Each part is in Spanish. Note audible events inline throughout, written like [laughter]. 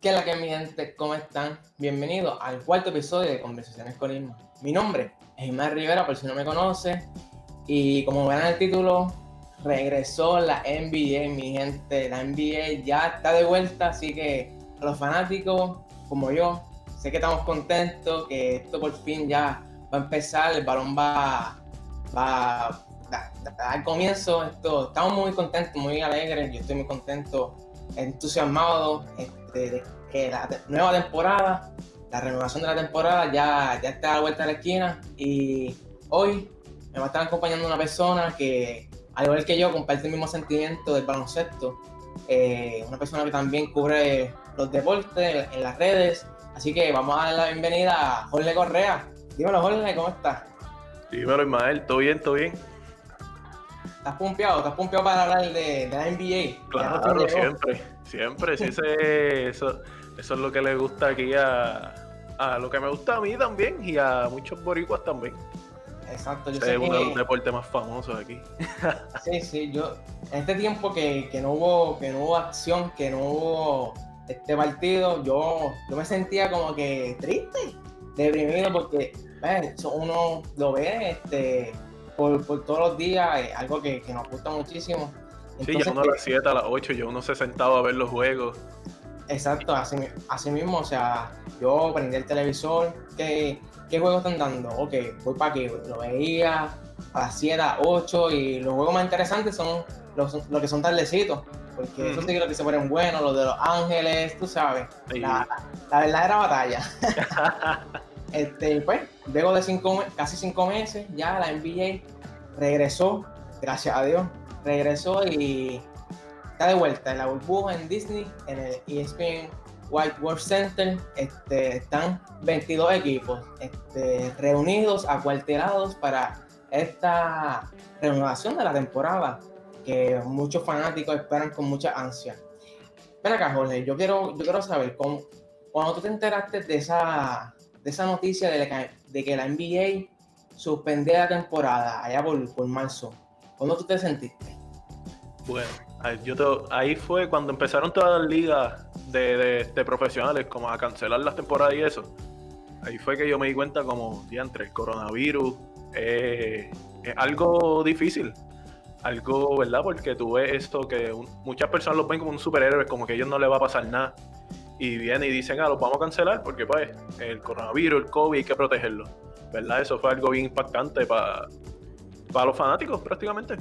¿Qué es la que mi gente? ¿Cómo están? Bienvenidos al cuarto episodio de Conversaciones con Irma. Mi nombre es Irma Rivera, por si no me conoce. Y como verán el título, regresó la NBA, mi gente. La NBA ya está de vuelta, así que los fanáticos como yo, sé que estamos contentos, que esto por fin ya va a empezar, el balón va, va a dar comienzo. Esto, estamos muy contentos, muy alegres, yo estoy muy contento, entusiasmado. De, que la nueva temporada, la renovación de la temporada ya, ya está a la vuelta de la esquina y hoy me va a estar acompañando una persona que, al igual que yo, comparte el mismo sentimiento del baloncesto. Eh, una persona que también cubre los deportes en las redes. Así que vamos a dar la bienvenida a Jorge Correa. Dímelo, Jorge, ¿cómo estás? Dímelo, Ismael, ¿todo bien? ¿Todo bien? ¿Estás pumpeado? ¿Estás pumpeado para hablar de, de la NBA? Claro, siempre, siempre. Sí, eso, eso es lo que le gusta aquí a, a lo que me gusta a mí también y a muchos boricuas también. Exacto, yo sé es uno de los deportes más famosos aquí. [laughs] Sí, sí, yo en este tiempo que, que, no hubo que no hubo acción, que no hubo este partido, yo, yo me sentía como que triste, deprimido porque uno lo ve este por, por todos los días, es algo que, que, nos gusta muchísimo. Sí, ya uno a las 7, a las 8, yo uno se sentaba a ver los juegos. Exacto, así, así mismo, o sea, yo prendí el televisor, ¿qué, qué juegos están dando? Ok, voy para aquí, lo veía a las 7, a 8 y los juegos más interesantes son los, los que son tardecitos, porque eso sí que lo que se ponen buenos, los de Los Ángeles, tú sabes, la, la, verdadera batalla. [laughs] este, pues, luego de cinco, casi cinco meses, ya la NBA regresó, gracias a Dios, regresó y está de vuelta en la burbuja en Disney, en el ESPN White World Center. Este, están 22 equipos este, reunidos, acuartelados para esta renovación de la temporada que muchos fanáticos esperan con mucha ansia. Ven acá, Jorge, yo quiero, yo quiero saber, cómo, cuando tú te enteraste de esa, de esa noticia de, que, la NBA suspendía la temporada allá por marzo, ¿cómo tú te sentiste? Bueno, yo ahí fue cuando empezaron todas las ligas de, profesionales como a cancelar las temporadas y eso. Ahí fue que yo me di cuenta como, entre el coronavirus es algo difícil. Algo, ¿verdad? Porque tú ves esto que muchas personas lo ven como un superhéroe, como que a ellos no les va a pasar nada. Y vienen y dicen, ah, los vamos a cancelar porque pues el coronavirus, el COVID, hay que protegerlo. ¿Verdad? Eso fue algo bien impactante para, para los fanáticos prácticamente.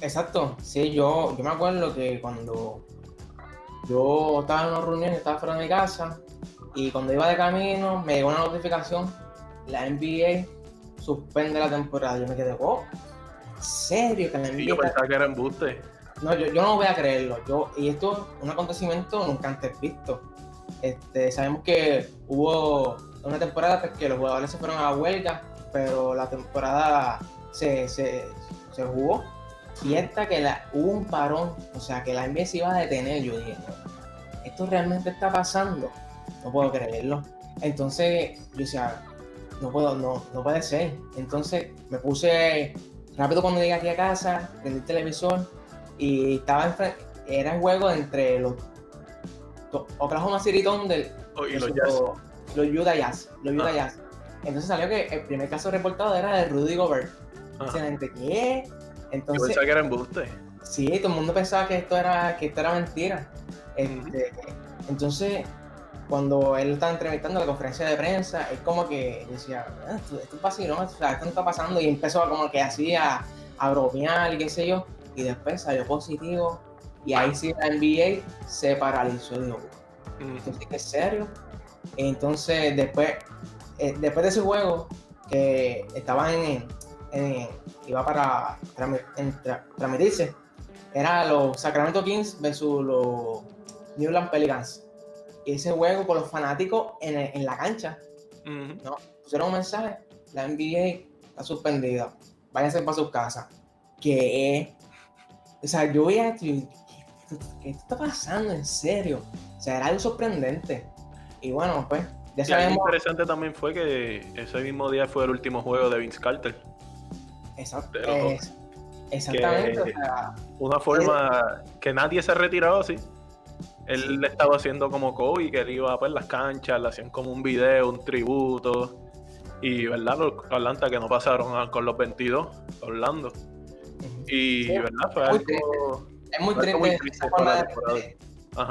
Exacto, sí, yo, yo me acuerdo que cuando yo estaba en una reunión, estaba fuera de mi casa y cuando iba de camino me llegó una notificación, la NBA suspende la temporada. Yo me quedé, oh, ¿en serio que la NBA? yo pensaba que era embuste. No, yo, yo, no voy a creerlo. Yo, y esto es un acontecimiento nunca antes visto. Este, sabemos que hubo una temporada pues, que los jugadores se fueron a la huelga, pero la temporada se, se, se jugó y esta que la, hubo un parón, o sea, que la NBA se iba a detener, yo dije, esto realmente está pasando, no puedo creerlo. Entonces, yo decía, no puedo, no, no puede ser. Entonces, me puse rápido cuando llegué aquí a casa, prendí el televisor y estaba en era un juego entre los Oklahoma City Thunder oh, y los, los, Utah Jazz, los Utah ah. Jazz. Entonces salió que el primer caso reportado era de Rudy Gobert. Excelente, ¿qué? Entonces, Yo pensaba que era embuste. Sí, todo el mundo pensaba que esto era, que esto era mentira. Este, entonces, cuando él estaba entrevistando la conferencia de prensa, es como que decía, ah, esto, es fácil, ¿no? O sea, esto no está pasando. Y empezó como que así a, a bromear y qué sé yo. Y después salió positivo. Y ahí sí la NBA se paralizó. Digo, entonces, ¿qué es serio? Entonces, después, eh, después de ese juego, que estaban en, iba para transmitirse. Era los Sacramento Kings versus los Newland Pelicans. Y ese juego con los fanáticos en, en la cancha. ¿no? Pusieron un mensaje, la NBA está suspendida. Váyanse para sus casas. Que, o sea, yo veía ¿qué, ¿qué está pasando? En serio. O sea, era algo sorprendente. Y bueno, pues, ya sabemos. Lo interesante también fue que ese mismo día fue el último juego de Vince Carter. Exacto. exactamente. una forma que nadie se ha retirado así. Él le estaba haciendo como Kobe, que él iba a pues, las canchas, le hacían como un video, un tributo. Y, ¿verdad? Los Atlanta que no pasaron con los 22, Orlando. Y, ¿verdad? Fue algo. Es muy triste, esa forma de,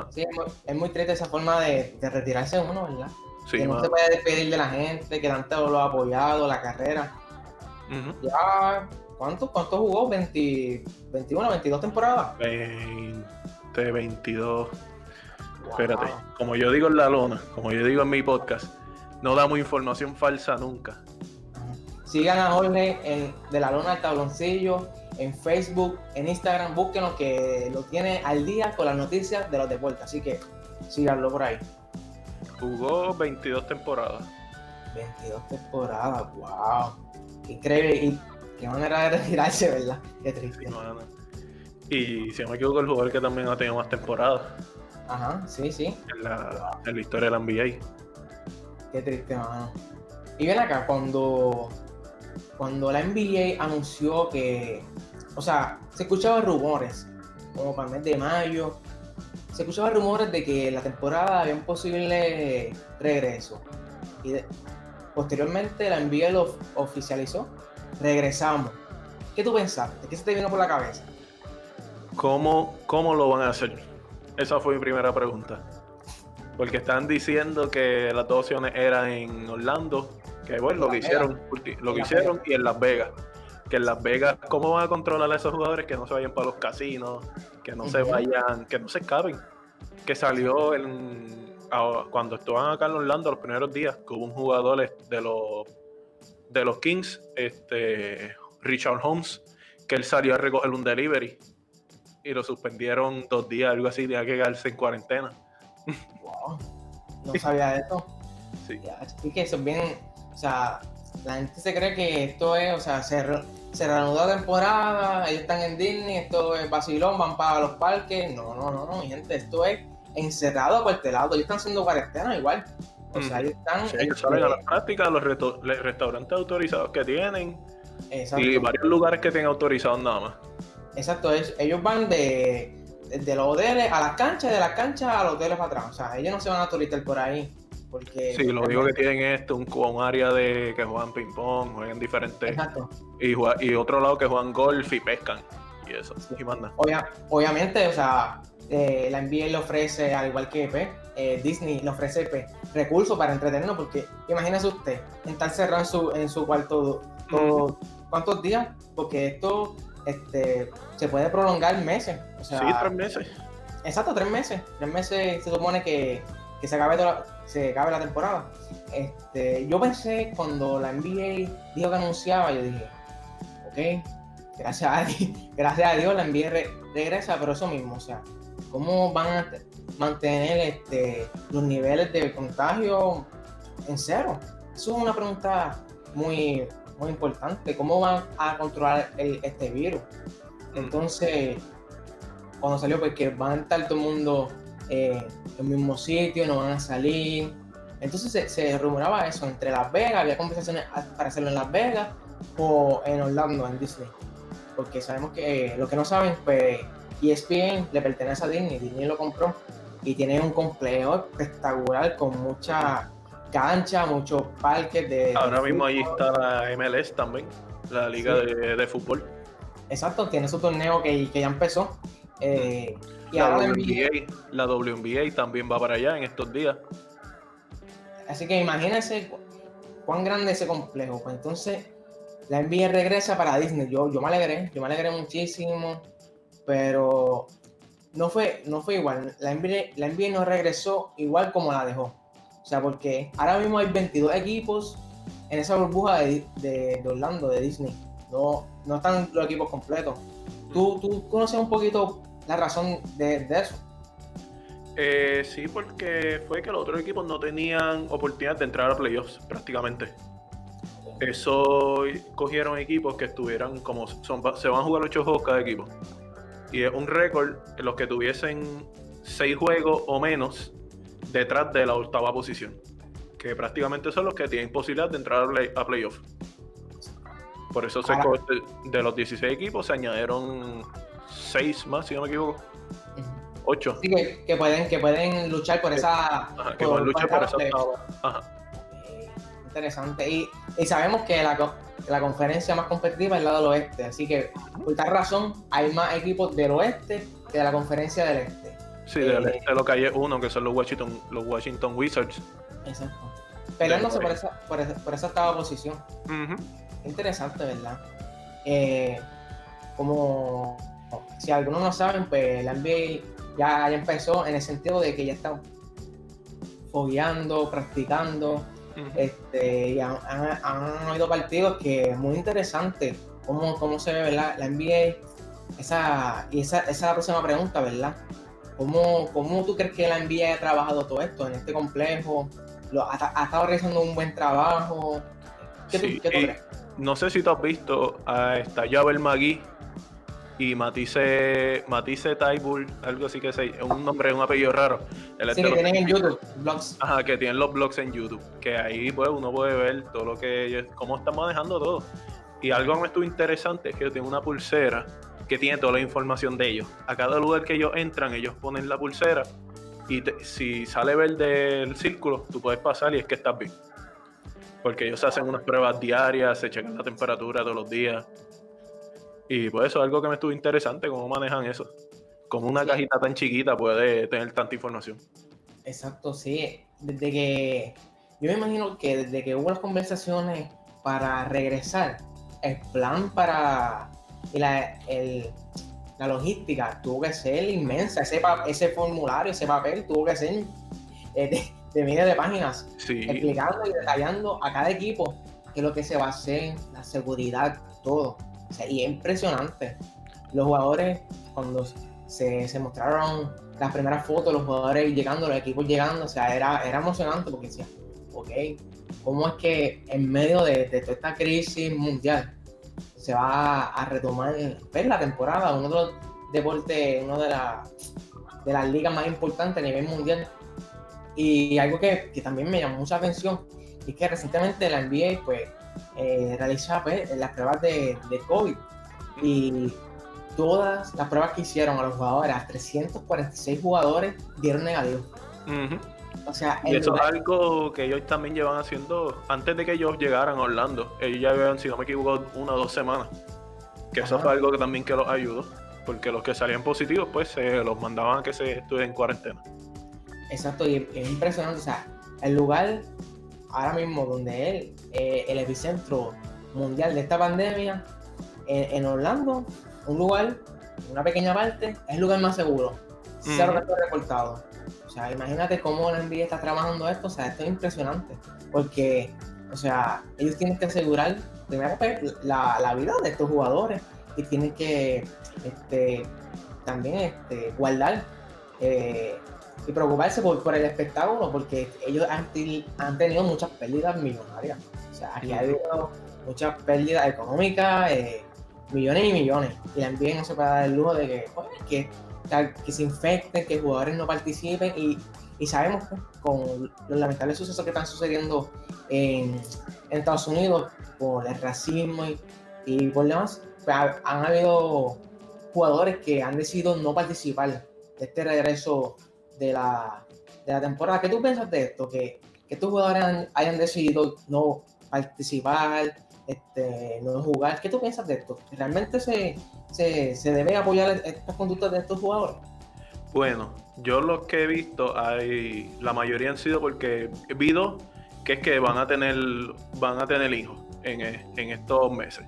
Sí, es muy, triste esa forma de, retirarse uno, ¿verdad? Que no se puede despedir de la gente, que tanto lo ha apoyado, la carrera. Ya, ¿cuánto, ¿cuánto jugó? ¿20, ¿21, 22 temporadas? 20, 22. Espérate, como yo digo en la lona, como yo digo en mi podcast, no damos información falsa nunca. Sigan a Jorge en De la Lona al Tabloncillo, en Facebook, en Instagram, búsquenos que lo tiene al día con las noticias de los deportes, así que síganlo por ahí. Jugó 22 temporadas. 22 temporadas, wow. Increíble. Y qué manera de retirarse, ¿verdad? Qué triste. y si no me equivoco, el jugador que también ha tenido más temporadas. Ajá, sí, sí. En la, en la historia de la NBA. Qué triste, mano. Y ven acá, cuando, cuando la NBA anunció que, o sea, se escuchaban rumores, como para el mes de mayo, se escuchaban rumores de que la temporada había un posible regreso. Y posteriormente la NBA lo oficializó. Regresamos. ¿Qué tú pensaste? ¿Qué se te vino por la cabeza? ¿Cómo, cómo lo van a hacer? Esa fue mi primera pregunta. Porque están diciendo que las dos opciones eran en Orlando, que bueno, lo que hicieron, lo que hicieron y en Las Vegas. Que en Las Vegas, ¿cómo van a controlar a esos jugadores que no se vayan para los casinos, que no se vayan, que no se escapen? Que salió en, cuando estaban acá en Orlando los primeros días, que hubo un jugador de los de los Kings, este Richard Holmes, que él salió a recoger un delivery y lo suspendieron dos días, algo así, tenía que quedarse en cuarentena. Wow, no sabía eso. Sí. así que es bien, o sea, la gente se cree que esto es, o sea, se, se reanudó la temporada, ellos están en Disney, esto es vacilón, van para los parques. No, no, no, no, mi gente, esto es encerrado, cuartelado, ellos están haciendo cuarentena igual. O sea, ellos están. Sí, ellos salen a las prácticas, los, restaurantes autorizados que tienen. Y varios lugares que tienen autorizados nada más. Exacto, ellos van de, de los hoteles a las canchas, de las canchas a los hoteles para atrás. O sea, ellos no se van a turistar por ahí. Porque, sí, lo único que tienen es esto, un, un área de que juegan ping-pong, juegan diferentes. Exacto. Y, y otro lado que juegan golf y pescan. Y eso. Y manda. obviamente, o sea, eh, la NBA le ofrece, al igual que pues, eh, Disney, le ofrece pues, recursos para entretenernos, porque imagínese usted, estar cerrado en su, en su cuarto todo, ¿cuántos días? Porque esto este, se puede prolongar meses. sí, tres meses. Exacto, tres meses. Tres meses se supone que, se, acabe toda, se acabe la temporada. Este, yo pensé cuando la NBA dijo que anunciaba, yo dije, ok, gracias a, [laughs] gracias a Dios la NBA regresa, pero eso mismo, o sea, ¿cómo van a mantener este, los niveles de contagio en cero? Eso es una pregunta muy, muy importante. ¿Cómo van a controlar este virus? Entonces, cuando salió, pues que van a estar todo el mundo eh, el mismo sitio, no van a salir. Entonces se, rumoraba eso entre Las Vegas, había conversaciones para hacerlo en Las Vegas o en Orlando, en Disney. Porque sabemos que eh, lo que no saben, pues ESPN le pertenece a Disney, Disney lo compró y tiene un complejo espectacular con mucha cancha, muchos parques de. Ahora mismo ahí está la MLS también, la liga de, fútbol. Exacto, tiene su torneo que, que ya empezó. Eh, y la, WNBA, la WNBA también va para allá en estos días. Así que imagínense cuán grande ese complejo. Pues entonces la NBA regresa para Disney. Yo, yo me alegré, yo me alegré muchísimo, pero no fue, no fue igual. La NBA, la NBA no regresó igual como la dejó. O sea, porque ahora mismo hay 22 equipos en esa burbuja de, Orlando, de Disney. No, no están los equipos completos. ¿Tú, tú conoces un poquito la razón de, eso? Eh, sí, porque fue que los otros equipos no tenían oportunidad de entrar a playoffs prácticamente. Eso cogieron equipos que estuvieran como son, se van a jugar 8 juegos cada equipo. Y es un récord en los que tuviesen 6 juegos o menos detrás de la octava posición, que prácticamente son los que tienen posibilidad de entrar a, playoff. Por eso se de, los 16 equipos se añadieron 6 más, si no me equivoco. Ocho. Sí, que, que pueden, que pueden luchar por esa. Ajá, que pueden luchar por esa. Ajá. Interesante. Y, y sabemos que la, la conferencia más competitiva es la del oeste. Así que, por tal razón, hay más equipos del oeste que de la conferencia del este. Sí, de, Eh, de lo que hay es uno, que son los Washington, los Washington Wizards. Exacto. Peleándose por esa, por esa, por esa octava posición. Interesante, ¿verdad? Eh, como si algunos no saben, pues la NBA ya, ya empezó en el sentido de que ya están fogueando, practicando, Ujú. este, y han, han- han habido partidos que es muy interesante cómo, cómo se ve ¿verdad? la NBA. Esa, y esa, esa es la próxima pregunta, ¿verdad? ¿Cómo, ¿Cómo tú crees que la NBA ha trabajado todo esto en este complejo? Lo, ha, ha estado realizando un buen trabajo? ¿Qué tú, Sí, qué tú crees? No sé si tú has visto a esta Javel Magui y Matisse, Matisse Taibul, algo así que es un nombre, un apellido raro. Sí, que tienen en YouTube, blogs. Ajá, que tienen los blogs en YouTube, que ahí pues uno puede ver todo lo que ellos, cómo están manejando todo. Y algo que me estuvo interesante es que yo tengo una pulsera que tiene toda la información de ellos. A cada lugar que ellos entran, ellos ponen la pulsera y te- si sale verde el círculo, tú puedes pasar y es que estás bien. Porque ellos hacen unas pruebas diarias, se checan la temperatura todos los días. Y pues eso es algo que me estuvo interesante, cómo manejan eso. Como una Sí. cajita tan chiquita puede tener tanta información. Exacto, sí. Desde que. Yo me imagino que desde que hubo las conversaciones para regresar, el plan para. y la, el- la logística tuvo que ser inmensa. Ese, ese formulario, ese papel tuvo que ser eh, de, de miles de páginas, Sí, explicando y detallando a cada equipo qué es lo que se va a hacer, la seguridad, todo. O sea, y es impresionante. Los jugadores, cuando se, mostraron las primeras fotos, los jugadores llegando, los equipos llegando, o sea, era, era emocionante porque decía, ok, ¿cómo es que en medio de, toda esta crisis mundial se va a retomar pues, la temporada, uno de los deportes, una de, la- de las ligas más importantes a nivel mundial? Y algo que, que también me llamó mucha atención es que recientemente la NBA pues, eh, realiza pues, las pruebas de, de COVID y todas las pruebas que hicieron a los jugadores, a 346 jugadores, dieron negativo. Ujú. O sea, Y el eso es algo que ellos también llevan haciendo antes de que ellos llegaran a Orlando. Ellos ya llevan, si no me equivoco, una o dos semanas. Que eso fue algo que también que los ayudó. Porque los que salían positivos, pues se los mandaban a que se estudien en cuarentena. Exacto, y es impresionante. O sea, el lugar ahora mismo donde él, eh, el epicentro mundial de esta pandemia, en, en Orlando, un lugar, una pequeña parte, es el lugar más seguro. Cero Ujú. casos reportados. O sea, imagínate cómo la NBA está trabajando esto. O sea, esto es impresionante. Porque, o sea, ellos tienen que asegurar, primero, la, la vida de estos jugadores. Y tienen que este, también este, guardar eh, y preocuparse por, por el espectáculo. Porque ellos han, tenido muchas pérdidas millonarias. O sea, aquí ha habido muchas pérdidas económicas, eh, millones y millones. Y NBA no se puede dar el lujo de que, pues, que se infecten, que jugadores no participen y, y sabemos que con los lamentables sucesos que están sucediendo en, en Estados Unidos por el racismo y, y por demás, pues, ha- han habido jugadores que han decidido no participar de este regreso de la, de la temporada. ¿Qué tú piensas de esto? Que, que estos jugadores hayan decidido no participar, este, no jugar. ¿Qué tú piensas de esto? ¿Realmente se, se, se debe apoyar estas conductas de estos jugadores? Bueno, yo los que he visto, hay la mayoría han sido porque vi dos que es que van a tener van a tener hijos en, en estos meses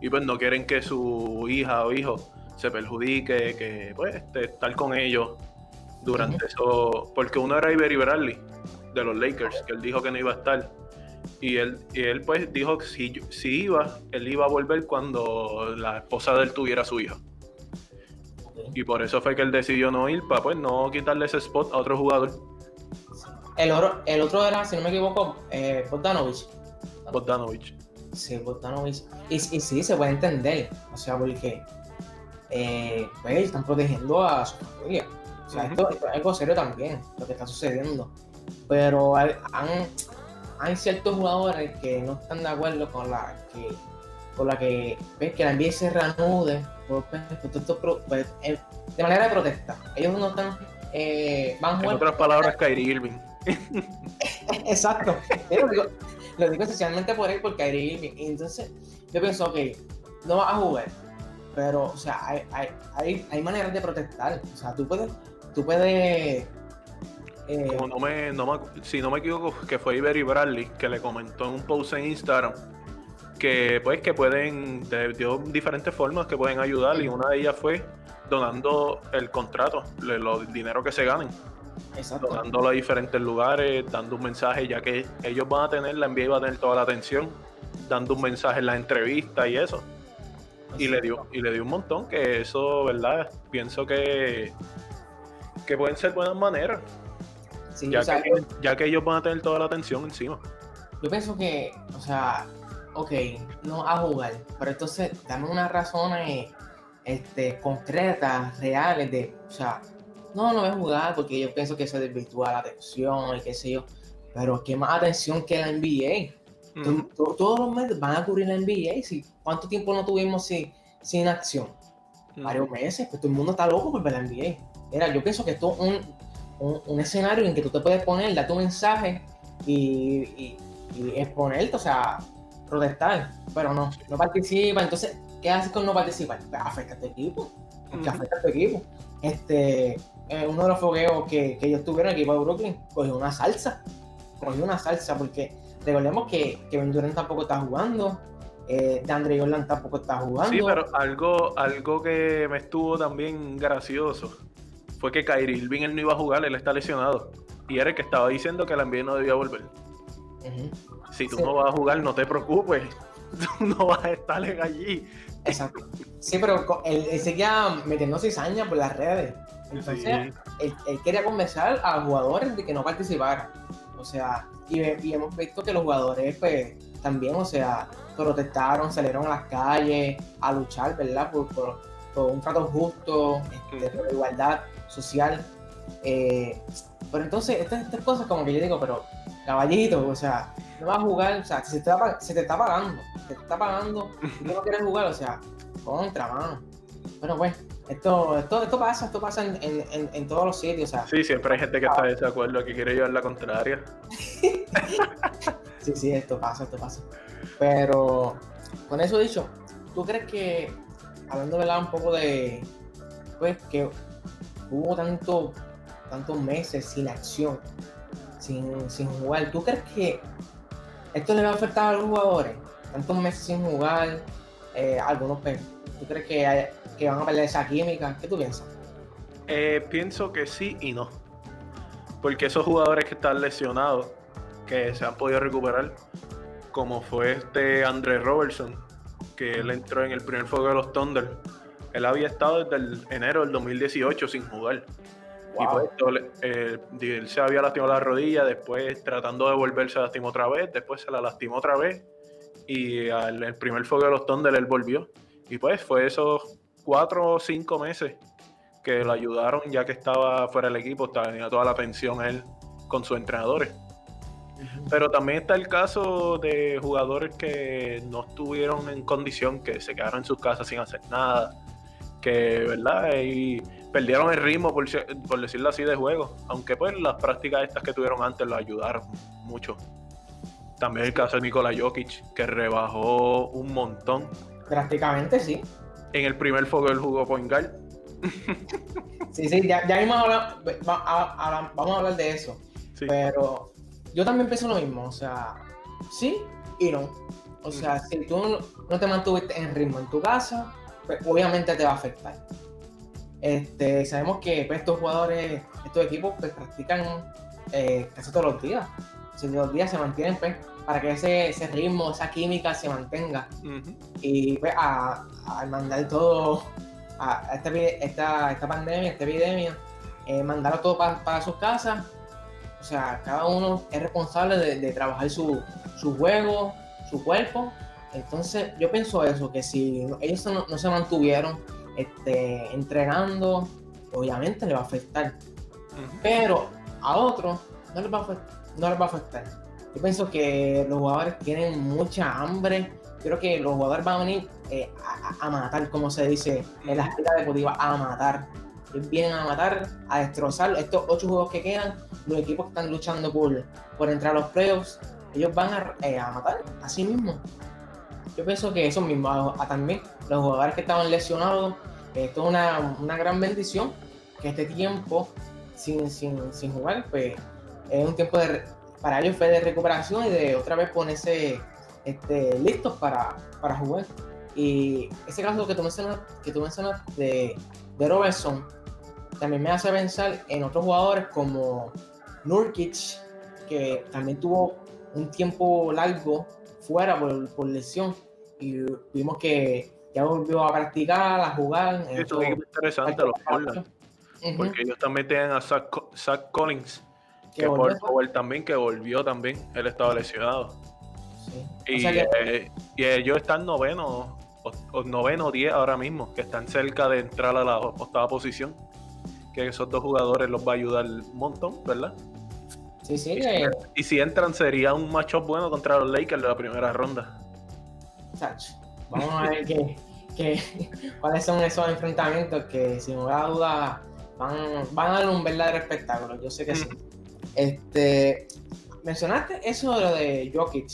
y pues no quieren que su hija o hijo se perjudique, que pues este, estar con ellos durante eso, porque uno era Ibery Bradley de los Lakers, que él dijo que no iba a estar y él, y él pues dijo que si, si iba, él iba a volver cuando la esposa de él tuviera su hija. Y por eso fue que él decidió no ir, para pues no quitarle ese spot a otro jugador, El, oro, el otro era, si no me equivoco, eh, Bogdanovich. Bogdanovich. Sí, Bogdanovich. Y, y sí, se puede entender. O sea, porque eh, pues, están protegiendo a su familia. O sea, esto, esto es algo serio también, lo que está sucediendo. Pero hay, han- hay ciertos jugadores que no están de acuerdo con la que con la que ves que la NBA se reanude por, pues, por pues, eh, de manera de protesta. Ellos no están, eh, van En otras palabras, Kyrie Irving. [laughs] Exacto. Yo lo digo, lo digo especialmente por él, por Kyrie Irving. Y entonces, yo pienso, ok, no vas a jugar. Pero, o sea, hay, hay, hay, hay maneras de protestar. O sea, tú puedes, tú puedes. eh, Como no me, no me- si no me equivoco, que fue Ibery Bradley que le comentó en un post en Instagram que pues que pueden, de, dio diferentes formas que pueden ayudar y una de ellas fue donando el contrato, le- lo- el dinero que se ganen, exacto. donándolo a diferentes lugares, dando un mensaje, ya que ellos van a tener, la NBA va a tener toda la atención, dando un mensaje en la entrevista y eso. Y le dio, y le dio un montón, que eso, ¿verdad? Pienso que, que pueden ser buenas maneras. Sí, Ya, o sea, que, ya que ellos van a tener toda la atención encima. Yo pienso que, o sea, ok, no a jugar, pero entonces dame unas razones este, concretas, reales de, o sea, no, no voy a jugar porque yo pienso que eso desvirtúa la atención y qué sé yo, pero qué más atención que la NBA. Todos los meses van a cubrir la NBA. Si, ¿Cuánto tiempo no tuvimos sin, sin acción? Varios meses, pues todo el mundo está loco por ver la NBA. Era, yo pienso que esto es un, un, un escenario en que tú te puedes poner, dar tu mensaje y, y, y exponerte, o sea, protestar, pero no, no participa. Entonces, ¿qué haces con no participar? Pues afecta a tu equipo, Ujú. afecta a tu equipo. Este, eh, uno de los fogueos que, que ellos tuvieron, el equipo de Brooklyn, cogió una salsa, cogió una salsa, porque recordemos que Kevin Durant tampoco está jugando, eh, DeAndre Jordan tampoco está jugando. Sí, pero algo, algo que me estuvo también gracioso fue que Kyrie Irving él no iba a jugar, él está lesionado. Y era el que estaba diciendo que la NBA no debía volver. Si tú Sí. no vas a jugar, no te preocupes. [laughs] Tú no vas a estar allí. Exacto. Sí, pero él, él seguía metiendo cizaña por las redes. Entonces, Sí. él, él quería convencer a jugadores de que no participaran. O sea, y, hemos visto que los jugadores, pues, también, o sea, protestaron, salieron a las calles a luchar, ¿verdad? Por, por- por un trato justo, este, por la igualdad social. Eh, pero entonces, estas, estas cosas, como que yo digo, pero caballito, o sea, no vas a jugar, o sea, se te, está, se te está pagando, se te está pagando, y tú no quieres jugar, o sea, contra, mano. Bueno, pues, esto, esto, esto pasa, esto pasa en, en, en, en todos los sitios, o sea, Sí, siempre hay gente que está de desacuerdo, que quiere llevar la contraria. [laughs] sí, sí, esto pasa, esto pasa. Pero, con eso dicho, ¿tú crees que, hablando ¿verdad? un poco de, pues, que hubo tanto, tantos meses sin acción, sin, sin jugar, ¿tú crees que esto le va a afectar a los jugadores? Tantos meses sin jugar, eh, algunos, ¿tú crees que van a perder esa química? ¿Qué tú piensas? Eh, pienso que sí y no. Porque esos jugadores que están lesionados, que se han podido recuperar, como fue este André Robertson, que él entró en el primer fuego de los Thunder, él había estado desde el enero del 2018 sin jugar. Y pues, eh, él se había lastimado la rodilla, después tratando de volverse se lastimó otra vez, después se la lastimó otra vez. Y al el primer fuego de los Thunder él volvió. Y pues fue esos cuatro o cinco meses que lo ayudaron ya que estaba fuera del equipo, estaba toda la atención él con sus entrenadores. Pero también está el caso de jugadores que no estuvieron en condición, que se quedaron en sus casas sin hacer nada, que, ¿verdad? Y perdieron el ritmo, por, decirlo así, de juego. Aunque pues las prácticas estas que tuvieron antes lo ayudaron mucho. También el caso de Nikola Jokic, que rebajó un montón. Prácticamente sí. En el primer fuego él jugó point guard. [laughs] Sí, sí, ya, ya mismo habla- va- a- a- vamos a hablar de eso. Sí. Pero yo también pienso lo mismo, o sea, sí y no. O sea, si tú no te mantuviste en ritmo en tu casa, pues obviamente te va a afectar. Este, sabemos que pues, estos jugadores, estos equipos, pues practican eh, casi todos los días. Si todos los días se mantienen, pues, para que ese, ese ritmo, esa química se mantenga. Y pues, a- al mandar todo a a esta, esta, esta pandemia, esta epidemia, eh, mandarlo todo pa- para sus casas. O sea, cada uno es responsable de, de trabajar su, su juego, su cuerpo. Entonces, yo pienso eso, que si ellos no, no se mantuvieron este, entrenando, obviamente le va a afectar. Pero a otros no les va a afectar. No les va a afectar. Yo pienso que los jugadores tienen mucha hambre. Creo que los jugadores van a venir eh, a, matar, como se dice en las ligas deportivas, a matar. ellos vienen a matar, a destrozar estos ocho juegos que quedan, los equipos que están luchando por, por entrar a los playoffs, ellos van a, eh, a matar a sí mismos. Yo pienso que eso mismo, a, también los jugadores que estaban lesionados, esto es una, una, gran bendición, que este tiempo sin, sin, sin jugar, pues es un tiempo de, para ellos fue de recuperación y de otra vez ponerse este, listos para, para jugar. Y ese caso que tú mencionas, que tú de, de Robertson también me hace pensar en otros jugadores como Nurkic, que también tuvo un tiempo largo fuera por, por lesión y vimos que ya volvió a practicar, a jugar. Esto es interesante los porque ellos también tienen a Zach, Collins, que, por también, que volvió también, él estaba lesionado. Y, eh, y, ellos están noveno, o, noveno 10 ahora mismo, que están cerca de entrar a la octava posición. Que esos dos jugadores los va a ayudar un montón, ¿verdad? Sí, sí. Y, si, y si entran, sería un matchup bueno contra los Lakers de la primera ronda. Vamos a ver qué, cuáles son esos enfrentamientos que, sin lugar a dudas, van, van a dar un verdadero espectáculo. Yo sé que sí. Este, mencionaste eso de lo de Jokic,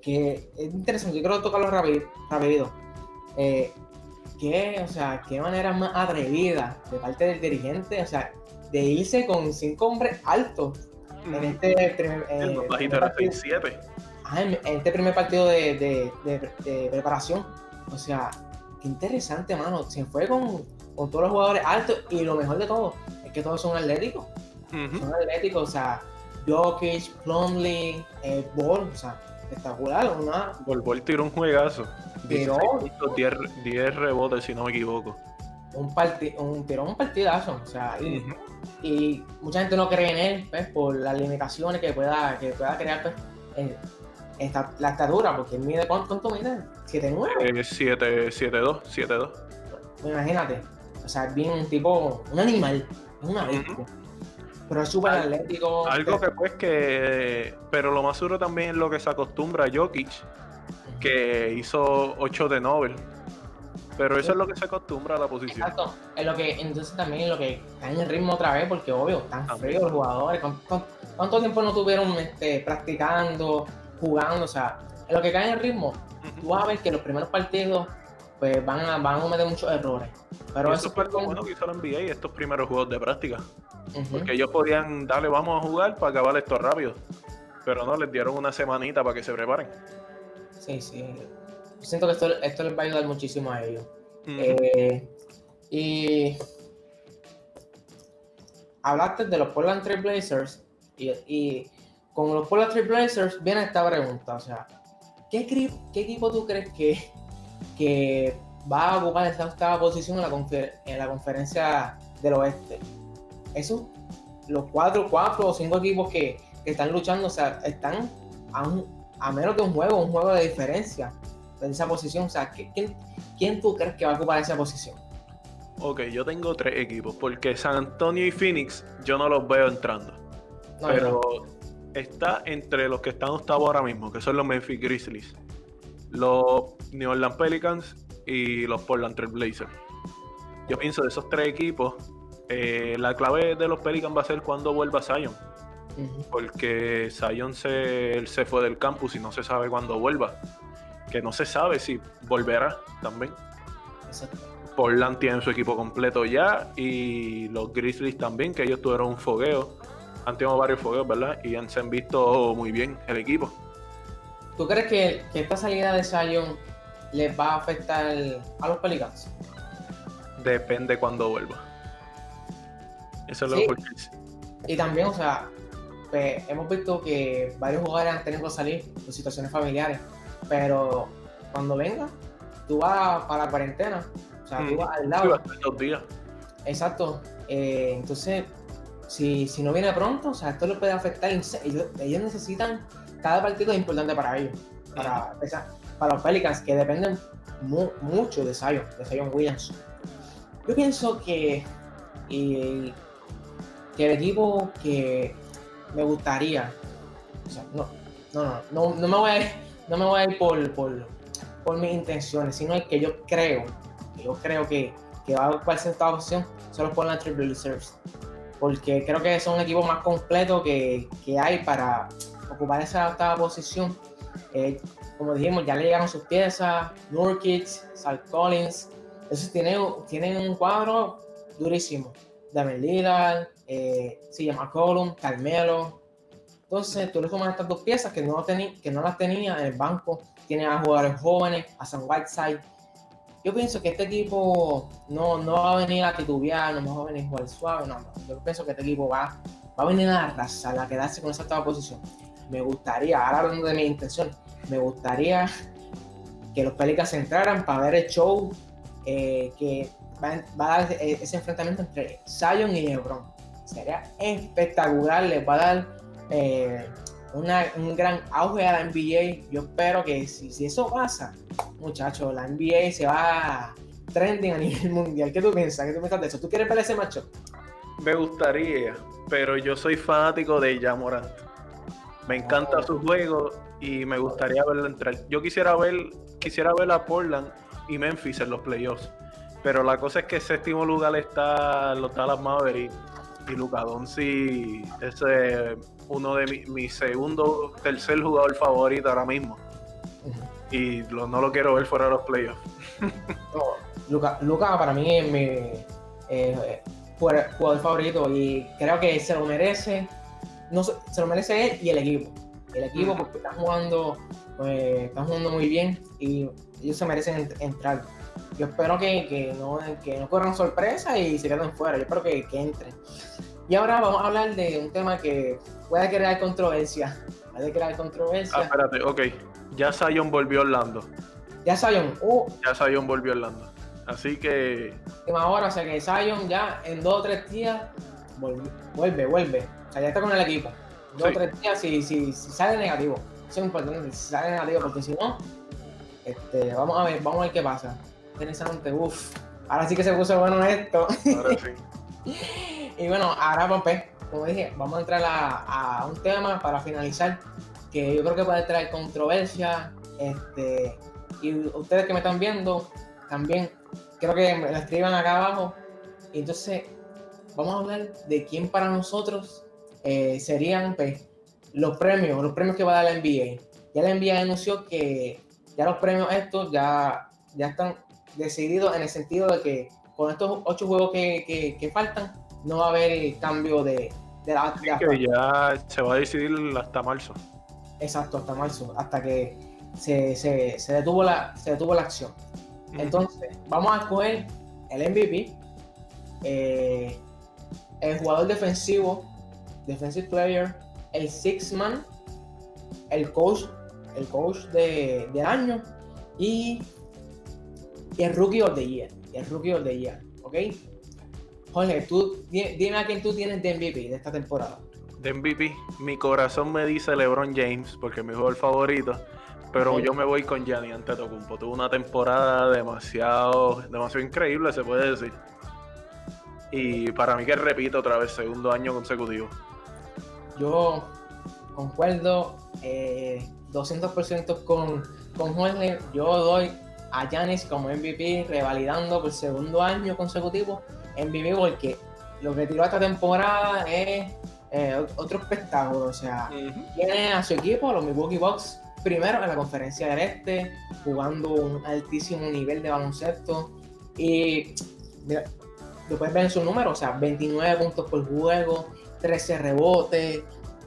que es interesante. Yo quiero tocarlo rápido. rápido. Eh, ¿qué, o sea, qué manera más atrevida de parte del dirigente, o sea, de irse con cinco hombres altos en este primer, eh, en, este primer partido de, preparación. O sea, qué interesante, mano. Se fue con, con, todos los jugadores altos y lo mejor de todo es que todos son atléticos. Son atléticos, o sea, Jokic, Plumlee, eh, Ball, o sea, espectacular. Una... Ball, tiró un juegazo. Tiró 10, rebotes, si no me equivoco. Un, parti un, tiró un partidazo, o sea, y, mucha gente no cree en él, pues, por las limitaciones que pueda, que pueda crear, pues, la estatura, porque él mide, ¿cuánto, cuánto mide? ¿7'9"? Eh, 7'2", 7'2". Imagínate, o sea, es bien un tipo, un animal, es una bestia. Pero es súper atlético. Algo que pues que. Pero lo más duro también es lo que se acostumbra a Jokic, que hizo 8 de Nobel. Pero eso es lo que se acostumbra a la posición. Exacto. Es lo que, entonces también es lo que en el ritmo otra vez, porque obvio, están fríos los jugadores. ¿Cuánto, tiempo no tuvieron este, practicando, jugando? O sea, en lo que cae en el ritmo, tú vas a ver que los primeros partidos pues van a, van a cometer muchos errores. Pero eso, fue algo bueno que hizo la NBA estos primeros juegos de práctica. Porque ellos podían darle, vamos a jugar para acabar esto rápido. Pero no, les dieron una semanita para que se preparen. Sí, sí. Siento que esto, esto les va a ayudar muchísimo a ellos. Eh, y hablaste de los Portland Trail Blazers y, y, con los Portland Trail Blazers viene esta pregunta, o sea, ¿qué, qué equipo tú crees que, que va a ocupar esta octava posición en la, en la conferencia del oeste? Esos, los cuatro, cuatro o cinco equipos que, que están luchando, o sea, están a, a menos que un juego, un juego de diferencia en esa posición? O sea, ¿quién, ¿quién tú crees que va a ocupar esa posición? Ok, yo tengo tres equipos, porque San Antonio y Phoenix yo no los veo entrando. pero está entre los que están octavos ahora mismo, que son los Memphis Grizzlies, los New Orleans Pelicans y los Portland Trail Blazers. Yo pienso de esos tres equipos, eh, la clave de los Pelicans va a ser cuando vuelva Zion. Porque Zion se, se fue del campus y no se sabe cuándo vuelva que no se sabe si volverá también. Exacto. Portland tiene su equipo completo ya y los Grizzlies también, que ellos tuvieron un fogueo. Han tenido varios fogueos, ¿verdad? Y han, se han visto muy bien el equipo. ¿Tú crees que, esta salida de Zion les va a afectar a los Pelicans? Depende cuando vuelva. Eso es lo que Y también, o sea, pues, hemos visto que varios jugadores han tenido que salir por situaciones familiares. Pero cuando venga, tú vas para la cuarentena. O sea, tú vas al lado. dos días. Exacto. Eh, entonces, si, si, no viene pronto, o sea, esto lo puede afectar. Ellos, ellos necesitan, cada partido es importante para ellos. Para, para los Pelicans, que dependen mucho de Zion, de Zion Williams. Yo pienso que, que el equipo que me gustaría, o sea, no, no, no, no, no me voy a no me voy a ir por, por, mis intenciones, sino es que yo creo, que yo creo que, que va a ocupar esta posición son los Portland Trail Blazers. Porque creo que son un equipo más completo que, que hay para ocupar esa octava posición. Eh, como dijimos, ya le llegaron sus piezas, Nurkic, Sal Collins. Entonces tienen, tienen un cuadro durísimo. David Lillard, eh, llama Column, Carmelo. Entonces tú le sumas estas dos piezas que no, que no las tenía en el banco. Tiene a jugadores jóvenes, a Sam Whiteside. Yo pienso que este equipo no, no va a venir a titubear, no va a venir a jugar suave, no, Yo pienso que este equipo va, va a venir a arrasar, a quedarse con esa octava posición. Me gustaría, ahora hablando de mi intención, me gustaría que los Pelicans entraran para ver el show eh, que va, va, a dar ese enfrentamiento entre Zion y LeBron. Sería espectacular, les va a dar eh, un gran auge a la NBA. Yo espero que si, si eso pasa, muchachos, la NBA se va trending a nivel [laughs] mundial. ¿Qué tú piensas? ¿Qué tú piensas de eso? ¿Tú quieres ver ese macho? Me gustaría, pero yo soy fanático de Jamorant. Me encanta oh. su juego y me gustaría verlo entrar. Yo quisiera ver, quisiera ver a Portland y Memphis en los playoffs. Pero la cosa es que séptimo lugar está los Dallas Mavericks y Luka Doncic es uno de mi, mi, segundo, tercer jugador favorito ahora mismo. Y no lo quiero ver fuera de los playoffs. [laughs] Luca, para mí es mi eh, jugador favorito y creo que se lo merece. No, se lo merece él y el equipo. El equipo porque están jugando, pues, están jugando muy bien y ellos se merecen entrar yo espero que, que, no, que no corran sorpresa y se queden fuera. Yo espero que, que, entren. Y ahora vamos a hablar de un tema que puede crear controversia. Puede crear controversia. Ah, espérate, ok. Ya Zion volvió a Orlando. Ya Zion. Uh, ya Zion volvió a Orlando. Así que. Ahora, o sea que Zion ya en dos o tres días vuelve, vuelve. O sea, ya está con el equipo. Dos o tres días si, si, si sale negativo. Eso es importante, si sale negativo, porque si no, este, vamos a ver, vamos a ver qué pasa interesante. Uf, ahora sí que se puso bueno esto. Ahora sí. [laughs] y bueno, ahora, pues, como dije, vamos a entrar a, un tema para finalizar que yo creo que puede traer controversia. Este, y ustedes que me están viendo, también creo que me lo escriban acá abajo. Entonces, vamos a hablar de quién para nosotros eh, serían pues, los premios, los premios que va a dar la NBA. Ya la NBA anunció que ya los premios estos ya, ya están decidido en el sentido de que con estos ocho juegos que, faltan, no va a haber cambio de, de la. que ya se va a decidir hasta marzo. Exacto, hasta marzo, hasta que se, detuvo, la, se detuvo la acción. Entonces, vamos a escoger el MVP, eh, el jugador defensivo, defensive player, el six man, el coach, el coach de, de año y y el Rookie of the Year. el Rookie of the Year, ¿ok? Jorge, tú, dime a quién tú tienes de MVP de esta temporada. De MVP, mi corazón me dice LeBron James, porque es mi jugador favorito. Pero yo me voy con Gianni Antetokounmpo. Tuvo una temporada demasiado, demasiado increíble, se puede decir. Y para mí que repito otra vez, segundo año consecutivo. Yo concuerdo 200% eh, con, con Jorge. Yo doy a Giannis como MVP, revalidando por segundo año consecutivo MVP, porque lo que tiró esta temporada es eh, otro espectáculo. O sea, tiene a su equipo, los Milwaukee Bucks, primero en la conferencia del Este, jugando un altísimo nivel de baloncesto. Y mira, lo puedes ver en su número, o sea, 29 puntos por juego, 13 rebotes,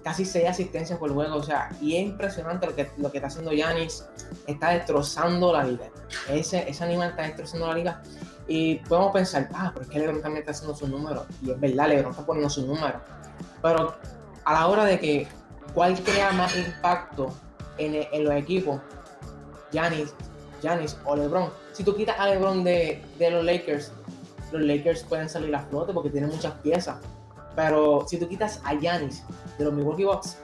casi 6 asistencias por juego. O sea, y es impresionante lo que, lo que está haciendo Yanis. Está destrozando la liga. Ese, ese animal está destrozando la liga. Y podemos pensar, ah, pero es que LeBron también está haciendo su número. Y es verdad, LeBron está poniendo su número. Pero a la hora de que, ¿cuál crea más impacto en, en los equipos? Yanis, Giannis o LeBron. Si tú quitas a LeBron de, de los Lakers, los Lakers pueden salir a flote porque tienen muchas piezas. Pero si tú quitas a Yanis de los Milwaukee Bucks,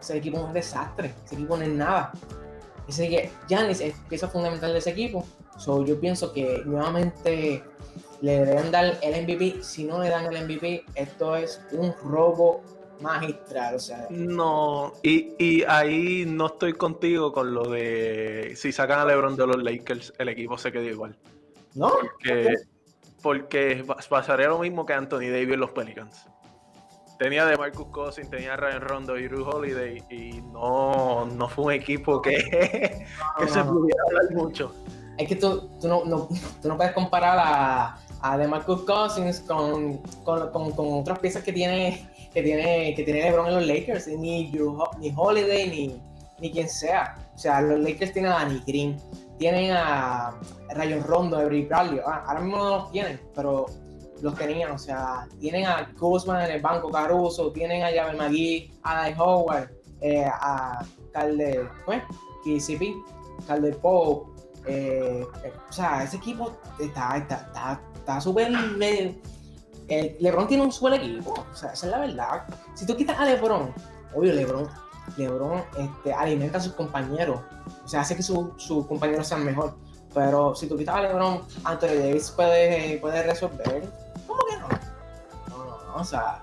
ese equipo es un desastre. Ese equipo no es nada. Ese que Giannis es pieza fundamental de ese equipo. So, yo pienso que nuevamente le deben dar el MVP. Si no le dan el MVP, esto es un robo magistral. O sea, no, y, y ahí no estoy contigo con lo de si sacan a LeBron de los Lakers, el equipo se queda igual. No, porque porque pasaría lo mismo que Anthony Davis en los Pelicans. Tenía de Marcus Cousins, tenía a Ryan Rondo y Drew Holiday y no, no fue un equipo que, [laughs] se pudiera hablar mucho. Es que tú, tú, no, [laughs] tú no puedes comparar a, a DeMarcus Cousins con, con, con, otras piezas que tiene, que tiene que tiene LeBron en los Lakers, ni, ni Holiday ni, ni quien sea. O sea, los Lakers tienen a Danny Green, tienen a Rayon Rondo, Avery Bradley. Ah, ahora mismo no los tienen, pero los tenían. O sea, tienen a Kuzman en el banco Caruso, tienen a Javel McGee, a Dai Howard, eh, a Calder, pues, KCP, Calder Pope. Eh, eh, o sea, ese equipo está está está súper LeBron tiene un buen equipo, o sea, esa es la verdad. Si tú quitas a LeBron, obvio, LeBron LeBron este, alimenta a sus compañeros, o sea, hace que sus compañeros sean mejor. Pero si tú quitas a LeBron, Anthony Davis puede, puede resolver. ¿Cómo que no? No, no, o sea,